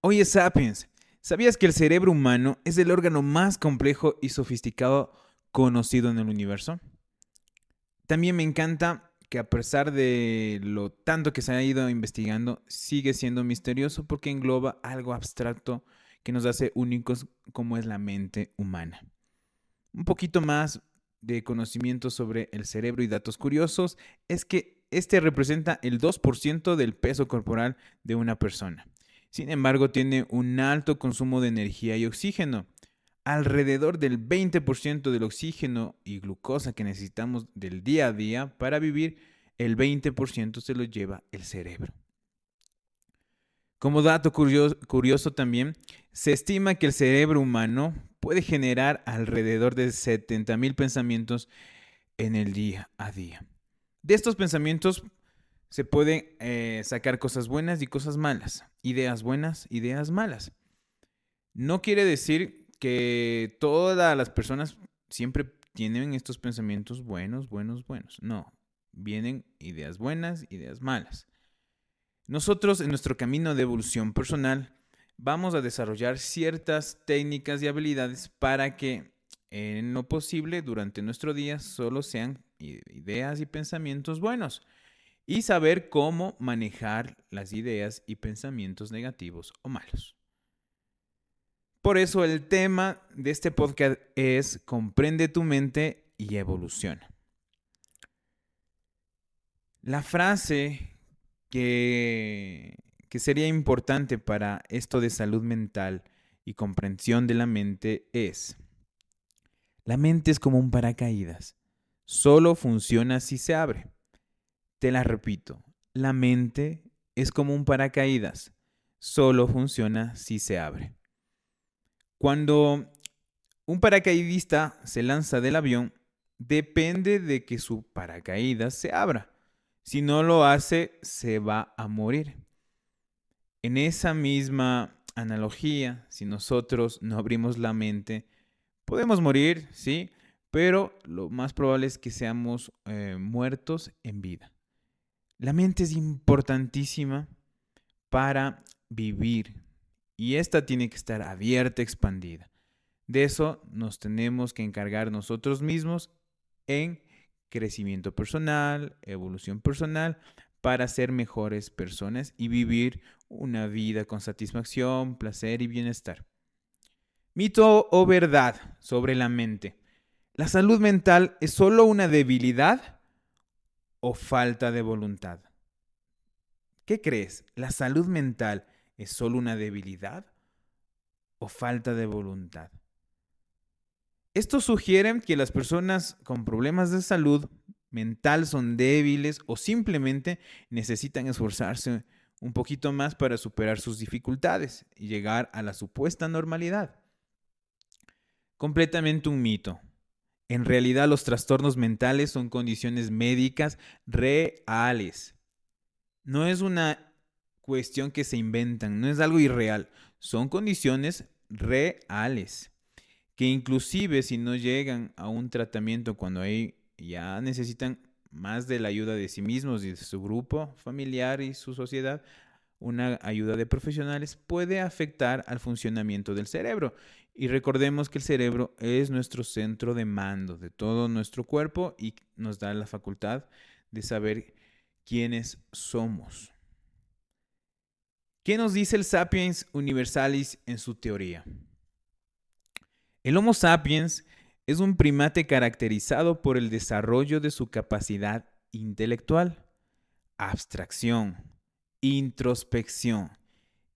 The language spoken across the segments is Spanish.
Oye, Sapiens, ¿sabías que el cerebro humano es el órgano más complejo y sofisticado conocido en el universo? También me encanta que a pesar de lo tanto que se ha ido investigando, sigue siendo misterioso porque engloba algo abstracto que nos hace únicos como es la mente humana. Un poquito más de conocimiento sobre el cerebro y datos curiosos es que este representa el 2% del peso corporal de una persona. Sin embargo, tiene un alto consumo de energía y oxígeno. Alrededor del 20% del oxígeno y glucosa que necesitamos del día a día para vivir, el 20% se lo lleva el cerebro. Como dato curioso, también, se estima que el cerebro humano puede generar alrededor de 70.000 pensamientos en el día a día. De estos pensamientos se pueden eh, sacar cosas buenas y cosas malas, ideas buenas, ideas malas. No quiere decir que todas las personas siempre tienen estos pensamientos buenos, buenos, buenos. No, vienen ideas buenas, ideas malas. Nosotros en nuestro camino de evolución personal vamos a desarrollar ciertas técnicas y habilidades para que en lo posible durante nuestro día solo sean ideas y pensamientos buenos y saber cómo manejar las ideas y pensamientos negativos o malos. Por eso el tema de este podcast es Comprende tu mente y evoluciona. La frase que, que sería importante para esto de salud mental y comprensión de la mente es, la mente es como un paracaídas, solo funciona si se abre. Te la repito, la mente es como un paracaídas, solo funciona si se abre. Cuando un paracaidista se lanza del avión, depende de que su paracaídas se abra. Si no lo hace, se va a morir. En esa misma analogía, si nosotros no abrimos la mente, podemos morir, sí, pero lo más probable es que seamos eh, muertos en vida. La mente es importantísima para vivir y esta tiene que estar abierta, expandida. De eso nos tenemos que encargar nosotros mismos en crecimiento personal, evolución personal, para ser mejores personas y vivir una vida con satisfacción, placer y bienestar. Mito o verdad sobre la mente. ¿La salud mental es solo una debilidad o falta de voluntad? ¿Qué crees? ¿La salud mental es solo una debilidad o falta de voluntad? Esto sugiere que las personas con problemas de salud mental son débiles o simplemente necesitan esforzarse un poquito más para superar sus dificultades y llegar a la supuesta normalidad. Completamente un mito. En realidad los trastornos mentales son condiciones médicas reales. No es una cuestión que se inventan, no es algo irreal, son condiciones reales que inclusive si no llegan a un tratamiento cuando ya necesitan más de la ayuda de sí mismos y de su grupo familiar y su sociedad, una ayuda de profesionales puede afectar al funcionamiento del cerebro. Y recordemos que el cerebro es nuestro centro de mando de todo nuestro cuerpo y nos da la facultad de saber quiénes somos. ¿Qué nos dice el Sapiens Universalis en su teoría? El Homo sapiens es un primate caracterizado por el desarrollo de su capacidad intelectual, abstracción, introspección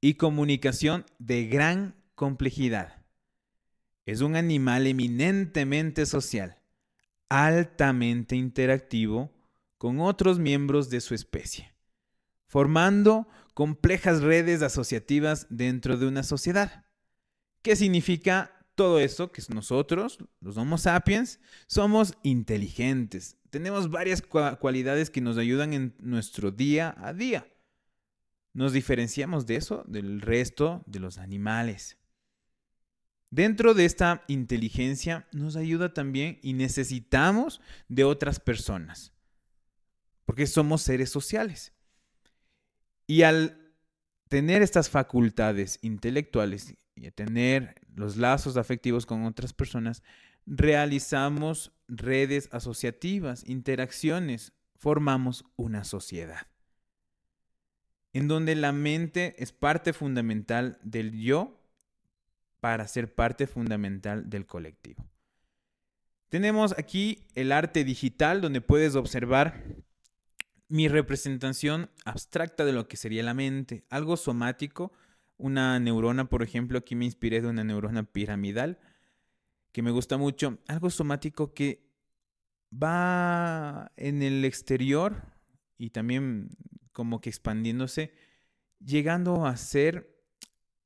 y comunicación de gran complejidad. Es un animal eminentemente social, altamente interactivo con otros miembros de su especie, formando complejas redes asociativas dentro de una sociedad. ¿Qué significa todo eso, que nosotros, los Homo sapiens, somos inteligentes. Tenemos varias cualidades que nos ayudan en nuestro día a día. Nos diferenciamos de eso del resto de los animales. Dentro de esta inteligencia nos ayuda también y necesitamos de otras personas, porque somos seres sociales. Y al tener estas facultades intelectuales y a tener los lazos afectivos con otras personas, realizamos redes asociativas, interacciones, formamos una sociedad, en donde la mente es parte fundamental del yo para ser parte fundamental del colectivo. Tenemos aquí el arte digital, donde puedes observar mi representación abstracta de lo que sería la mente, algo somático, una neurona, por ejemplo, aquí me inspiré de una neurona piramidal, que me gusta mucho, algo somático que va en el exterior y también como que expandiéndose, llegando a ser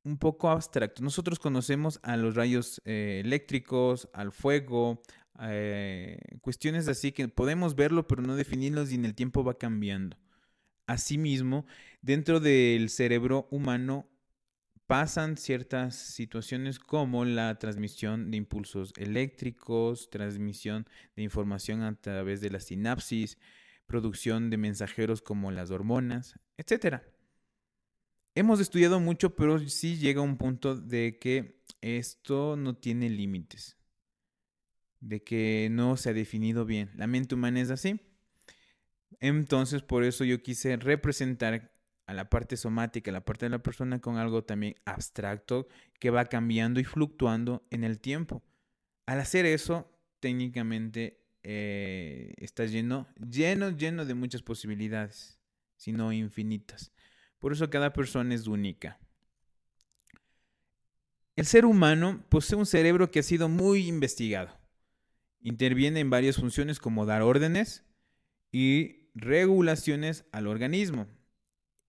un poco abstracto. Nosotros conocemos a los rayos eh, eléctricos, al fuego, eh, cuestiones así que podemos verlo pero no definirlos y en el tiempo va cambiando. Asimismo, dentro del cerebro humano pasan ciertas situaciones como la transmisión de impulsos eléctricos, transmisión de información a través de la sinapsis, producción de mensajeros como las hormonas, etc. Hemos estudiado mucho, pero sí llega un punto de que esto no tiene límites, de que no se ha definido bien. La mente humana es así. Entonces, por eso yo quise representar a la parte somática, a la parte de la persona con algo también abstracto que va cambiando y fluctuando en el tiempo. Al hacer eso, técnicamente eh, está lleno, lleno, lleno de muchas posibilidades, sino infinitas. Por eso cada persona es única. El ser humano posee un cerebro que ha sido muy investigado. Interviene en varias funciones como dar órdenes y regulaciones al organismo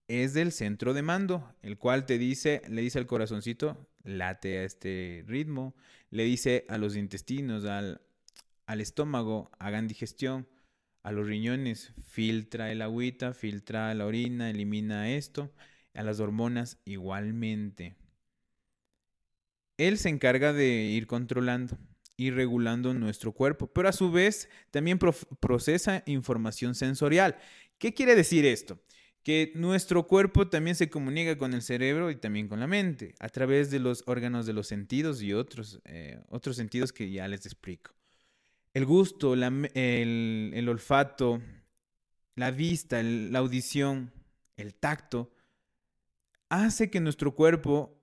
es del centro de mando, el cual te dice, le dice al corazoncito, late a este ritmo, le dice a los intestinos, al, al estómago, hagan digestión, a los riñones, filtra el agüita, filtra la orina, elimina esto, a las hormonas igualmente. Él se encarga de ir controlando y regulando nuestro cuerpo, pero a su vez también procesa información sensorial. ¿Qué quiere decir esto? que nuestro cuerpo también se comunica con el cerebro y también con la mente a través de los órganos de los sentidos y otros, eh, otros sentidos que ya les explico. El gusto, el, olfato, la vista, la audición, el tacto, hace que nuestro cuerpo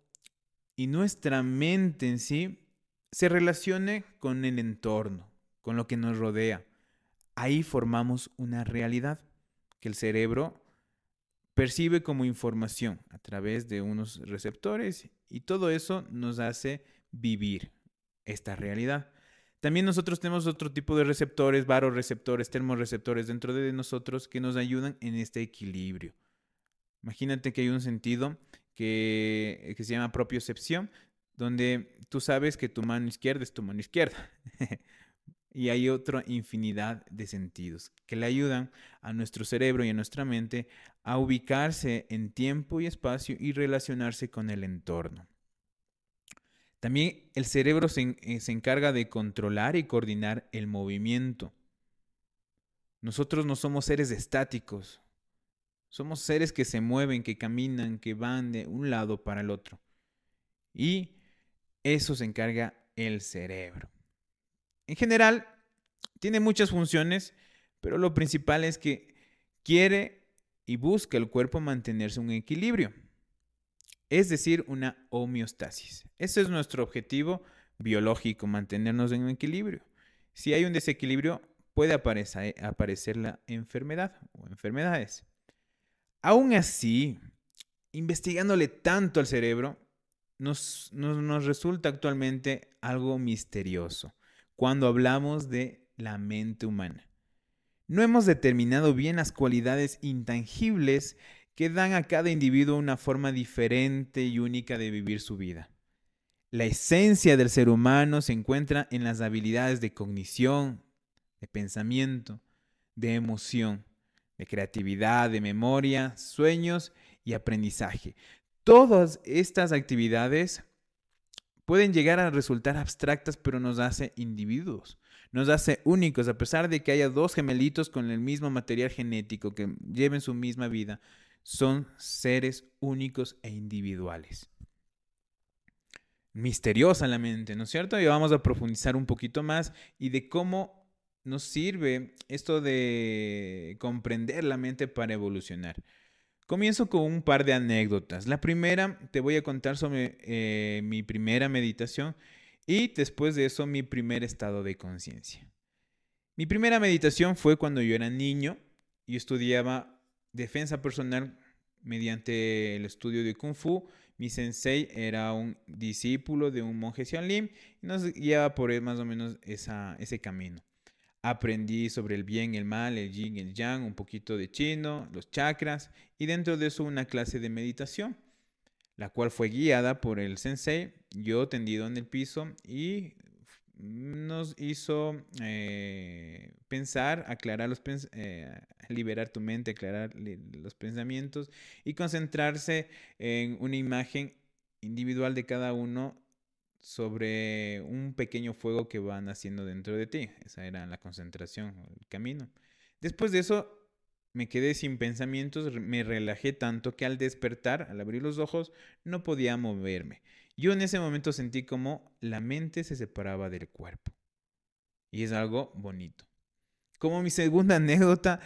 y nuestra mente en sí se relacione con el entorno, con lo que nos rodea. Ahí formamos una realidad que el cerebro percibe como información a través de unos receptores y todo eso nos hace vivir esta realidad. También nosotros tenemos otro tipo de receptores, varoreceptores, termorreceptores dentro de nosotros que nos ayudan en este equilibrio. Imagínate que hay un sentido que, que se llama propiocepción, donde tú sabes que tu mano izquierda es tu mano izquierda. y hay otra infinidad de sentidos que le ayudan a nuestro cerebro y a nuestra mente a ubicarse en tiempo y espacio y relacionarse con el entorno. También el cerebro se, eh, encarga de controlar y coordinar el movimiento. Nosotros no somos seres estáticos, somos seres que se mueven, que caminan, que van de un lado para el otro. Y eso se encarga el cerebro. En general, tiene muchas funciones, pero lo principal es que quiere y busca el cuerpo mantenerse en un equilibrio, es decir, una homeostasis. Ese es nuestro objetivo biológico, mantenernos en un equilibrio. Si hay un desequilibrio, puede aparecer, la enfermedad o enfermedades. Aún así, investigándole tanto al cerebro, nos resulta actualmente algo misterioso cuando hablamos de la mente humana. No hemos determinado bien las cualidades intangibles que dan a cada individuo una forma diferente y única de vivir su vida. La esencia del ser humano se encuentra en las habilidades de cognición, de pensamiento, de emoción, de creatividad, de memoria, sueños y aprendizaje. Todas estas actividades pueden llegar a resultar abstractas, pero nos hace individuos, nos hace únicos, a pesar de que haya dos gemelitos con el mismo material genético que lleven su misma vida. Son seres únicos e individuales. Misteriosa la mente, ¿no es cierto? Y vamos a profundizar un poquito más y de cómo nos sirve esto de comprender la mente para evolucionar. Comienzo con un par de anécdotas. La primera, te voy a contar sobre eh, mi primera meditación y después de eso mi primer estado de conciencia. Mi primera meditación fue cuando yo era niño y estudiaba defensa personal mediante el estudio de Kung Fu. Mi sensei era un discípulo de un monje Xianlim y nos guiaba por más o menos ese camino. Aprendí sobre el bien, el mal, el yin, el yang, un poquito de chino, los chakras y dentro de eso una clase de meditación, la cual fue guiada por el sensei, yo tendido en el piso y nos hizo eh, pensar, aclarar los eh, liberar tu mente, aclarar los pensamientos y concentrarse en una imagen individual de cada uno sobre un pequeño fuego que van haciendo dentro de ti. Esa era la concentración, el camino. Después de eso me quedé sin pensamientos, me relajé tanto que al despertar, al abrir los ojos, no podía moverme. Yo en ese momento sentí como la mente se separaba del cuerpo. Y es algo bonito. Como mi segunda anécdota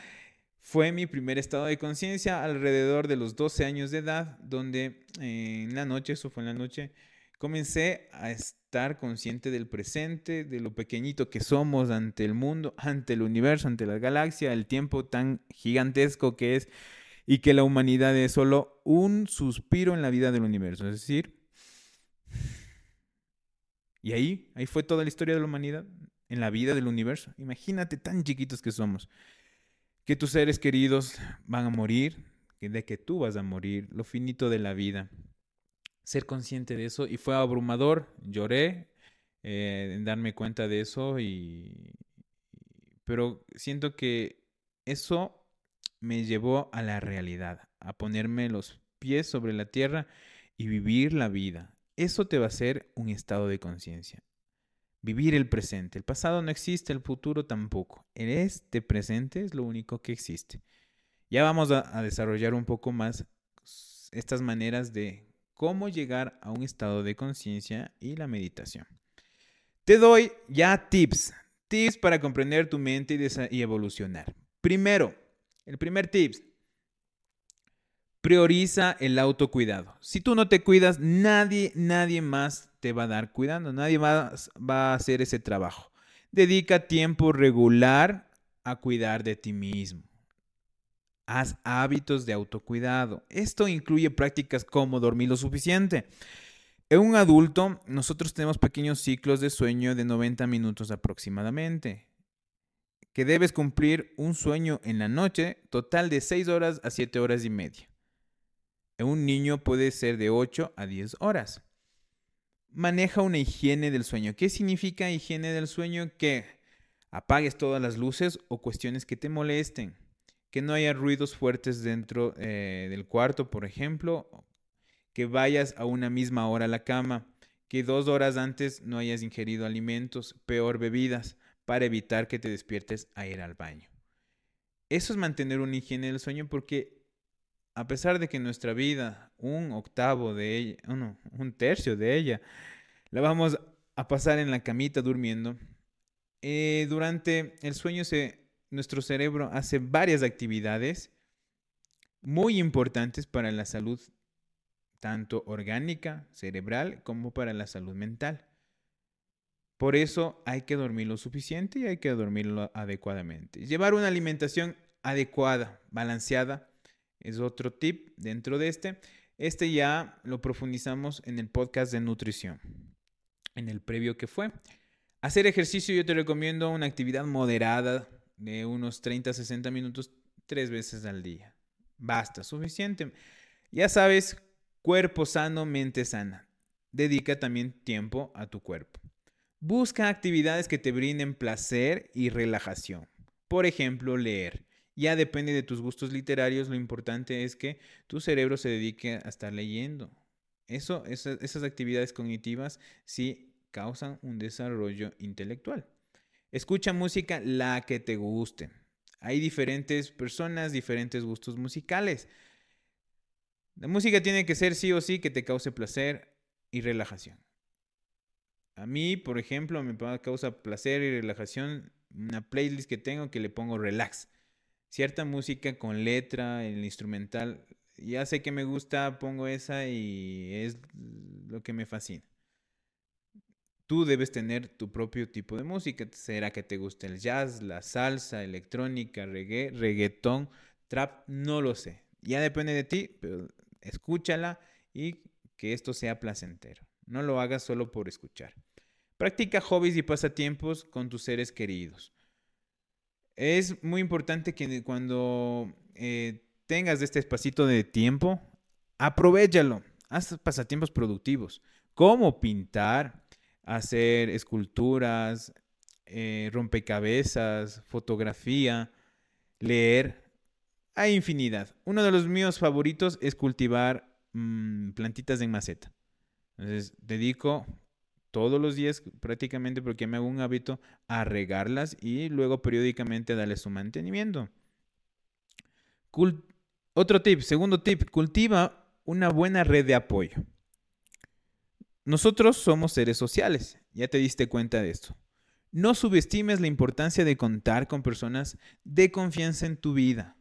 fue mi primer estado de conciencia alrededor de los 12 años de edad, donde en la noche, eso fue en la noche, Comencé a estar consciente del presente, de lo pequeñito que somos ante el mundo, ante el universo, ante la galaxia, el tiempo tan gigantesco que es y que la humanidad es solo un suspiro en la vida del universo. Es decir, y ahí, ahí fue toda la historia de la humanidad, en la vida del universo. Imagínate tan chiquitos que somos, que tus seres queridos van a morir, de que tú vas a morir, lo finito de la vida ser consciente de eso y fue abrumador, lloré eh, en darme cuenta de eso y pero siento que eso me llevó a la realidad, a ponerme los pies sobre la tierra y vivir la vida. Eso te va a hacer un estado de conciencia. Vivir el presente. El pasado no existe, el futuro tampoco. En este presente es lo único que existe. Ya vamos a desarrollar un poco más estas maneras de cómo llegar a un estado de conciencia y la meditación. Te doy ya tips, tips para comprender tu mente y, evolucionar. Primero, el primer tips, prioriza el autocuidado. Si tú no te cuidas, nadie, nadie más te va a dar cuidando, nadie más va a hacer ese trabajo. Dedica tiempo regular a cuidar de ti mismo. Haz hábitos de autocuidado. Esto incluye prácticas como dormir lo suficiente. En un adulto, nosotros tenemos pequeños ciclos de sueño de 90 minutos aproximadamente, que debes cumplir un sueño en la noche total de 6 horas a 7 horas y media. Un niño puede ser de 8 a 10 horas. Maneja una higiene del sueño. ¿Qué significa higiene del sueño? Que apagues todas las luces o cuestiones que te molesten que no haya ruidos fuertes dentro eh, del cuarto, por ejemplo, que vayas a una misma hora a la cama, que dos horas antes no hayas ingerido alimentos, peor bebidas, para evitar que te despiertes a ir al baño. Eso es mantener una higiene del sueño porque a pesar de que nuestra vida, un octavo de ella, un tercio de ella, la vamos a pasar en la camita durmiendo, eh, durante el sueño nuestro cerebro hace varias actividades muy importantes para la salud, tanto orgánica, cerebral, como para la salud mental. Por eso hay que dormir lo suficiente y hay que dormirlo adecuadamente. Llevar una alimentación adecuada, balanceada, es otro tip dentro de este. Este ya lo profundizamos en el podcast de nutrición, en el previo que fue. Hacer ejercicio yo te recomiendo una actividad moderada, de unos 30 a 60 minutos tres veces al día. Basta, suficiente. Ya sabes, cuerpo sano, mente sana. Dedica también tiempo a tu cuerpo. Busca actividades que te brinden placer y relajación. Por ejemplo, leer. Ya depende de tus gustos literarios, lo importante es que tu cerebro se dedique a estar leyendo. Eso, esas, esas actividades cognitivas sí causan un desarrollo intelectual. Escucha música la que te guste. Hay diferentes personas, diferentes gustos musicales. La música tiene que ser sí o sí que te cause placer y relajación. A mí, por ejemplo, me causa placer y relajación una playlist que tengo que le pongo relax. Cierta música con letra, el instrumental, ya sé que me gusta, pongo esa y es lo que me fascina. Tú debes tener tu propio tipo de música. Será que te gusta el jazz, la salsa, electrónica, reggae, reggaetón, trap, no lo sé. Ya depende de ti, pero escúchala y que esto sea placentero. No lo hagas solo por escuchar. Practica hobbies y pasatiempos con tus seres queridos. Es muy importante que cuando eh, tengas este espacito de tiempo, aprovechalo. Haz pasatiempos productivos, como pintar, hacer esculturas, eh, rompecabezas, fotografía, leer. Hay infinidad. Uno de los míos favoritos es cultivar mm, plantitas en maceta. Entonces, dedico todos los días prácticamente porque me hago un hábito a regarlas y luego periódicamente darles su mantenimiento. Otro tip, segundo tip, cultiva una buena red de apoyo. Nosotros somos seres sociales, ya te diste cuenta de esto. No subestimes la importancia de contar con personas de confianza en tu vida.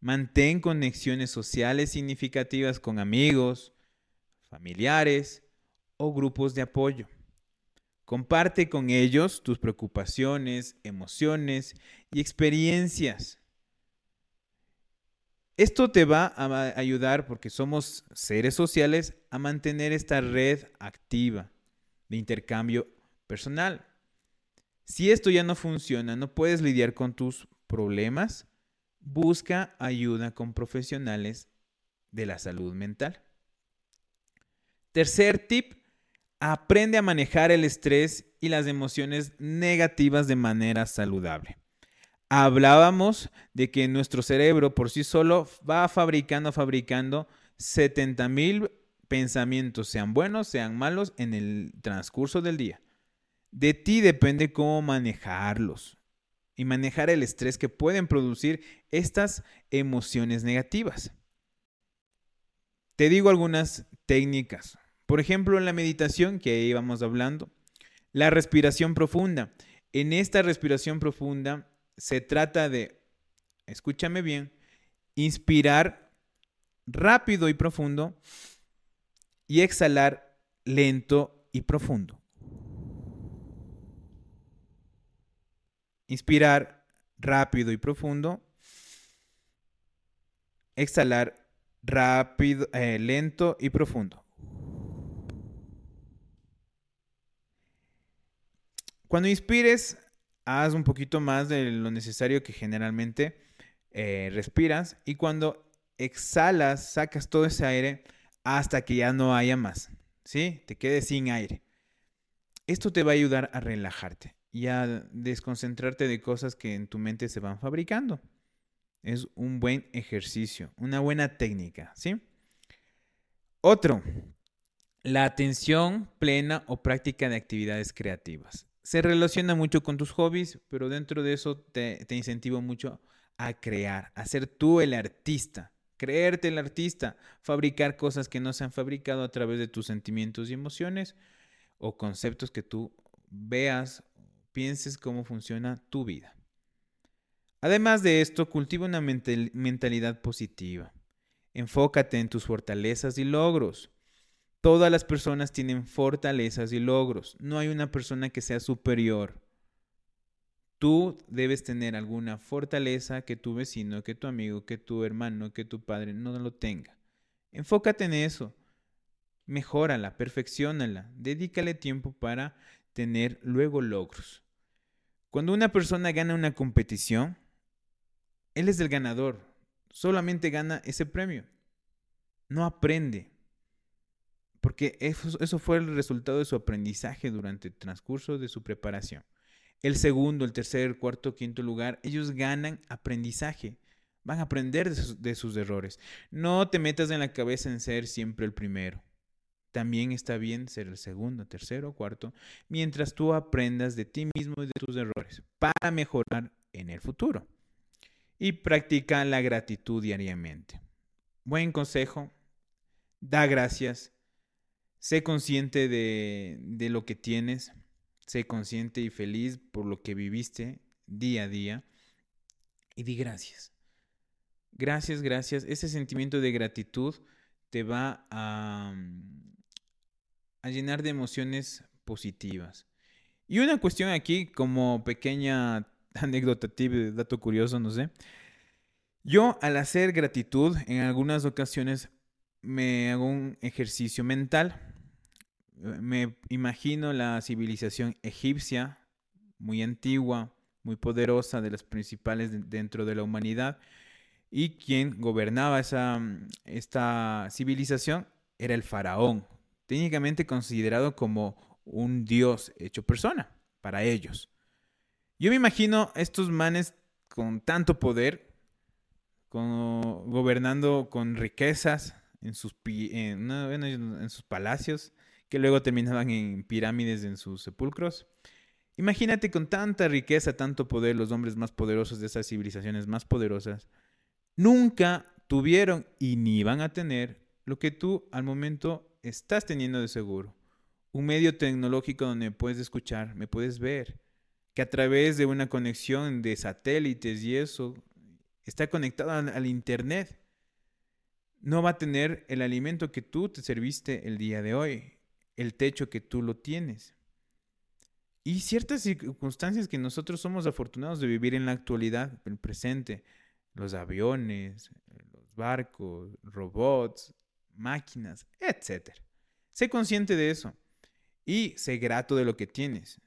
Mantén conexiones sociales significativas con amigos, familiares o grupos de apoyo. Comparte con ellos tus preocupaciones, emociones y experiencias. Esto te va a ayudar, porque somos seres sociales, a mantener esta red activa de intercambio personal. Si esto ya no funciona, no puedes lidiar con tus problemas, busca ayuda con profesionales de la salud mental. Tercer tip, aprende a manejar el estrés y las emociones negativas de manera saludable hablábamos de que nuestro cerebro por sí solo va fabricando, fabricando 70 mil pensamientos, sean buenos, sean malos, en el transcurso del día. De ti depende cómo manejarlos y manejar el estrés que pueden producir estas emociones negativas. Te digo algunas técnicas. Por ejemplo, en la meditación que íbamos hablando, la respiración profunda. En esta respiración profunda se trata de, escúchame bien, inspirar rápido y profundo y exhalar lento y profundo. Inspirar rápido y profundo. Exhalar rápido, eh, lento y profundo. Cuando inspires, haz un poquito más de lo necesario que generalmente eh, respiras y cuando exhalas, sacas todo ese aire hasta que ya no haya más, ¿sí? Te quedes sin aire. Esto te va a ayudar a relajarte y a desconcentrarte de cosas que en tu mente se van fabricando. Es un buen ejercicio, una buena técnica, ¿sí? Otro, la atención plena o práctica de actividades creativas se relaciona mucho con tus hobbies, pero dentro de eso te, te incentivo mucho a crear, a ser tú el artista, creerte el artista, fabricar cosas que no se han fabricado a través de tus sentimientos y emociones o conceptos que tú veas, pienses cómo funciona tu vida. Además de esto, cultiva una mentalidad positiva. Enfócate en tus fortalezas y logros. Todas las personas tienen fortalezas y logros. No hay una persona que sea superior. Tú debes tener alguna fortaleza que tu vecino, que tu amigo, que tu hermano, que tu padre no lo tenga. Enfócate en eso. Mejórala, perfeccionala. Dedícale tiempo para tener luego logros. Cuando una persona gana una competición, él es el ganador. Solamente gana ese premio. No aprende porque eso, fue el resultado de su aprendizaje durante el transcurso de su preparación. El segundo, el tercer, el cuarto, quinto lugar, ellos ganan aprendizaje. Van a aprender de sus, de sus, errores. No te metas en la cabeza en ser siempre el primero. También está bien ser el segundo, tercero, cuarto, mientras tú aprendas de ti mismo y de tus errores para mejorar en el futuro. Y practica la gratitud diariamente. Buen consejo, Da gracias. Sé consciente de, de lo que tienes. Sé consciente y feliz por lo que viviste día a día. Y di gracias. Gracias, gracias. Ese sentimiento de gratitud te va a, a llenar de emociones positivas. Y una cuestión aquí, como pequeña anécdota, dato curioso, no sé. Yo al hacer gratitud, en algunas ocasiones me hago un ejercicio mental. Me imagino la civilización egipcia, muy antigua, muy poderosa, de las principales dentro de la humanidad. Y quien gobernaba esa, esta civilización era el faraón, técnicamente considerado como un dios hecho persona para ellos. Yo me imagino estos manes con tanto poder, gobernando con riquezas en sus, en sus palacios, que luego terminaban en pirámides en sus sepulcros. Imagínate con tanta riqueza, tanto poder, los hombres más poderosos de esas civilizaciones más poderosas, nunca tuvieron y ni van a tener lo que tú al momento estás teniendo de seguro. Un medio tecnológico donde me puedes escuchar, me puedes ver, que a través de una conexión de satélites y eso está conectado al, Internet. No va a tener el alimento que tú te serviste el día de hoy, el techo que tú lo tienes. Y ciertas circunstancias que nosotros somos afortunados de vivir en la actualidad, el presente, los aviones, los barcos, robots, máquinas, etc. Sé consciente de eso y sé grato de lo que tienes,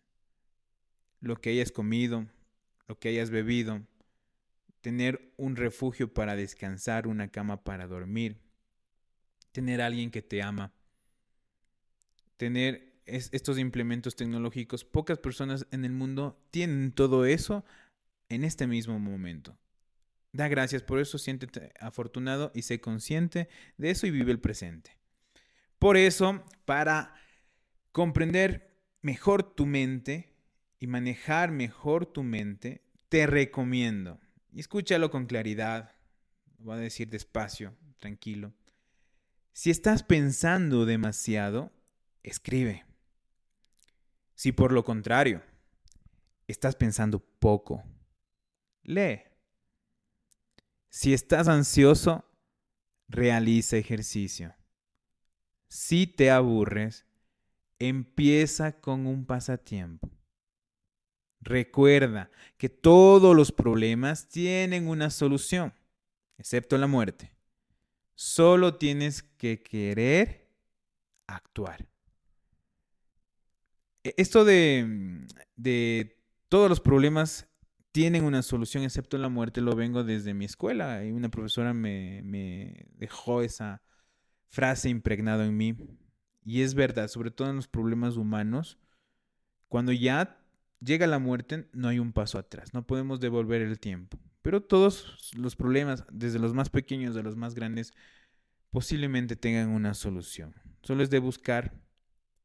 lo que hayas comido, lo que hayas bebido, tener un refugio para descansar, una cama para dormir, tener alguien que te ama, tener estos implementos tecnológicos. Pocas personas en el mundo tienen todo eso en este mismo momento. Da gracias por eso, siéntete afortunado y sé consciente de eso y vive el presente. Por eso, para comprender mejor tu mente y manejar mejor tu mente, te recomiendo, escúchalo con claridad, voy a decir despacio, tranquilo. Si estás pensando demasiado, escribe. Si por lo contrario, estás pensando poco, lee. Si estás ansioso, realiza ejercicio. Si te aburres, empieza con un pasatiempo. Recuerda que todos los problemas tienen una solución, excepto la muerte. Solo tienes que querer actuar. E-, esto de, de todos los problemas tienen una solución excepto la muerte, lo vengo desde mi escuela y una profesora me, me dejó esa frase impregnada en mí. Y es verdad, sobre todo en los problemas humanos, cuando ya llega la muerte, no hay un paso atrás, no podemos devolver el tiempo. Pero todos los problemas, desde los más pequeños a los más grandes, posiblemente tengan una solución. Solo es de buscar,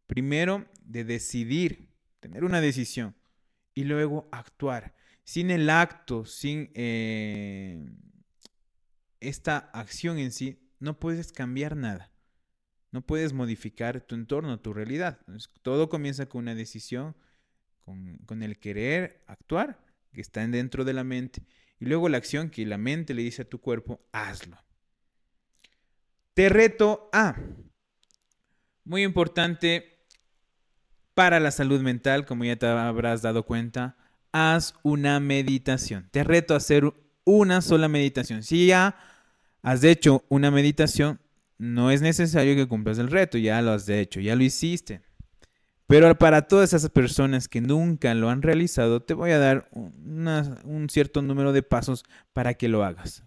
primero, de decidir, tener una decisión y luego actuar sin el acto, sin eh, esta acción en sí, no puedes cambiar nada. No puedes modificar tu entorno, tu realidad. todo comienza con una decisión, con, con, el querer actuar, que está dentro de la mente, y luego la acción que la mente le dice a tu cuerpo, hazlo. Te reto a, muy importante para la salud mental, como ya te habrás dado cuenta, haz una meditación. Te reto a hacer una sola meditación. Si ya has hecho una meditación, no es necesario que cumplas el reto, ya lo has hecho, ya lo hiciste. Pero para todas esas personas que nunca lo han realizado, te voy a dar un cierto número de pasos para que lo hagas.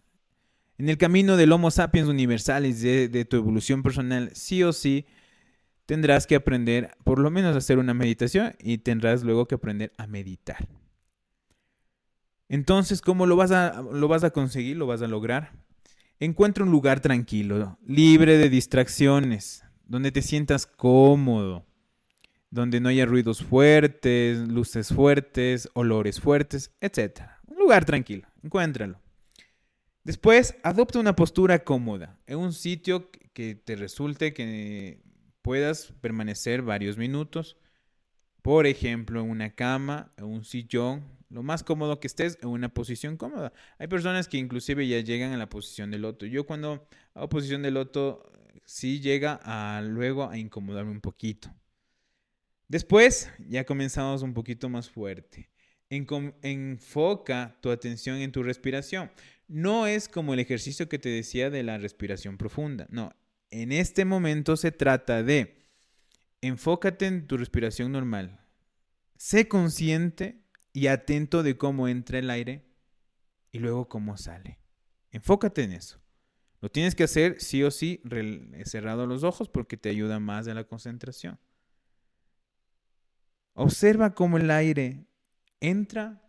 En el camino del Homo sapiens universalis de, de tu evolución personal, sí o sí, tendrás que aprender por lo menos a hacer una meditación y tendrás luego que aprender a meditar. Entonces, ¿cómo lo vas a, lo vas a conseguir? ¿Lo vas a lograr? Encuentra un lugar tranquilo, libre de distracciones, donde te sientas cómodo, donde no haya ruidos fuertes, luces fuertes, olores fuertes, etc. Un lugar tranquilo, encuéntralo. Después, adopta una postura cómoda, en un sitio que te resulte que puedas permanecer varios minutos. Por ejemplo, en una cama, en un sillón, lo más cómodo que estés en una posición cómoda. Hay personas que inclusive ya llegan a la posición de loto. Yo cuando hago posición de loto, sí llega a luego a incomodarme un poquito. Después ya comenzamos un poquito más fuerte. enfoca tu atención en tu respiración. No es como el ejercicio que te decía de la respiración profunda. No, en este momento se trata de enfócate en tu respiración normal. Sé consciente y atento de cómo entra el aire y luego cómo sale. Enfócate en eso. Lo tienes que hacer sí o sí cerrado los ojos porque te ayuda más de la concentración. Observa cómo el aire entra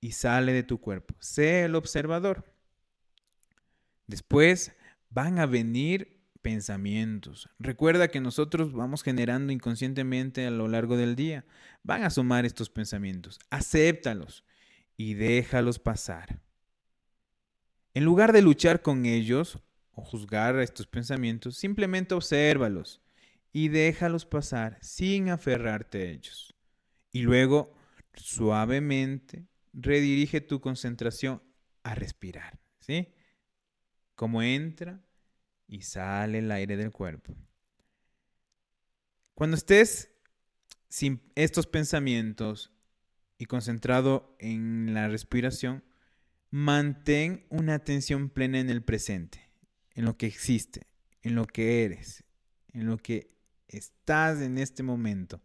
y sale de tu cuerpo. Sé el observador. Después van a venir pensamientos. Recuerda que nosotros vamos generando inconscientemente a lo largo del día. Van a sumar estos pensamientos. Acéptalos y déjalos pasar. En lugar de luchar con ellos o juzgar estos pensamientos, simplemente obsérvalos y déjalos pasar sin aferrarte a ellos. Y luego, suavemente, redirige tu concentración a respirar, ¿sí? Como entra y sale el aire del cuerpo. Cuando estés sin estos pensamientos y concentrado en la respiración, mantén una atención plena en el presente, en lo que existe, en lo que eres, en lo que estás en este momento.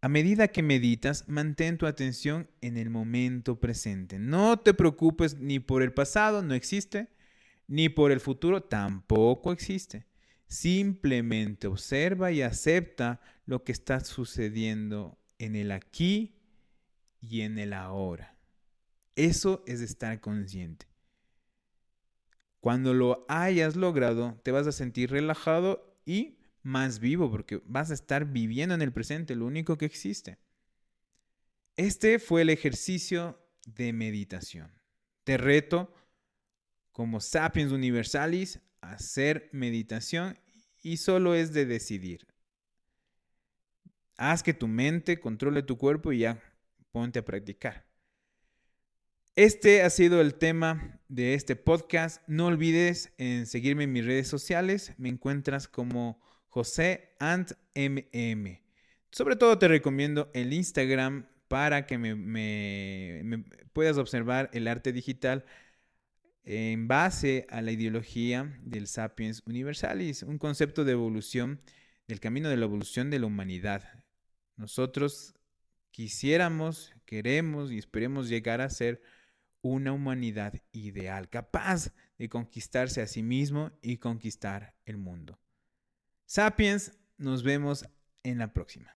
A medida que meditas, mantén tu atención en el momento presente. No te preocupes ni por el pasado, no existe, ni por el futuro, tampoco existe. Simplemente observa y acepta lo que está sucediendo en el aquí y en el ahora. Eso es estar consciente. Cuando lo hayas logrado, te vas a sentir relajado y más vivo porque vas a estar viviendo en el presente, lo único que existe. Este fue el ejercicio de meditación. Te reto como Sapiens Universalis hacer meditación y solo es de decidir. Haz que tu mente controle tu cuerpo y ya ponte a practicar. Este ha sido el tema de este podcast. No olvides en seguirme en mis redes sociales. Me encuentras como José Ant MM. Sobre todo te recomiendo el Instagram para que me, puedas observar el arte digital en base a la ideología del Sapiens Universalis, un concepto de evolución, del camino de la evolución de la humanidad. Nosotros quisiéramos, queremos y esperemos llegar a ser una humanidad ideal, capaz de conquistarse a sí mismo y conquistar el mundo. Sapiens, nos vemos en la próxima.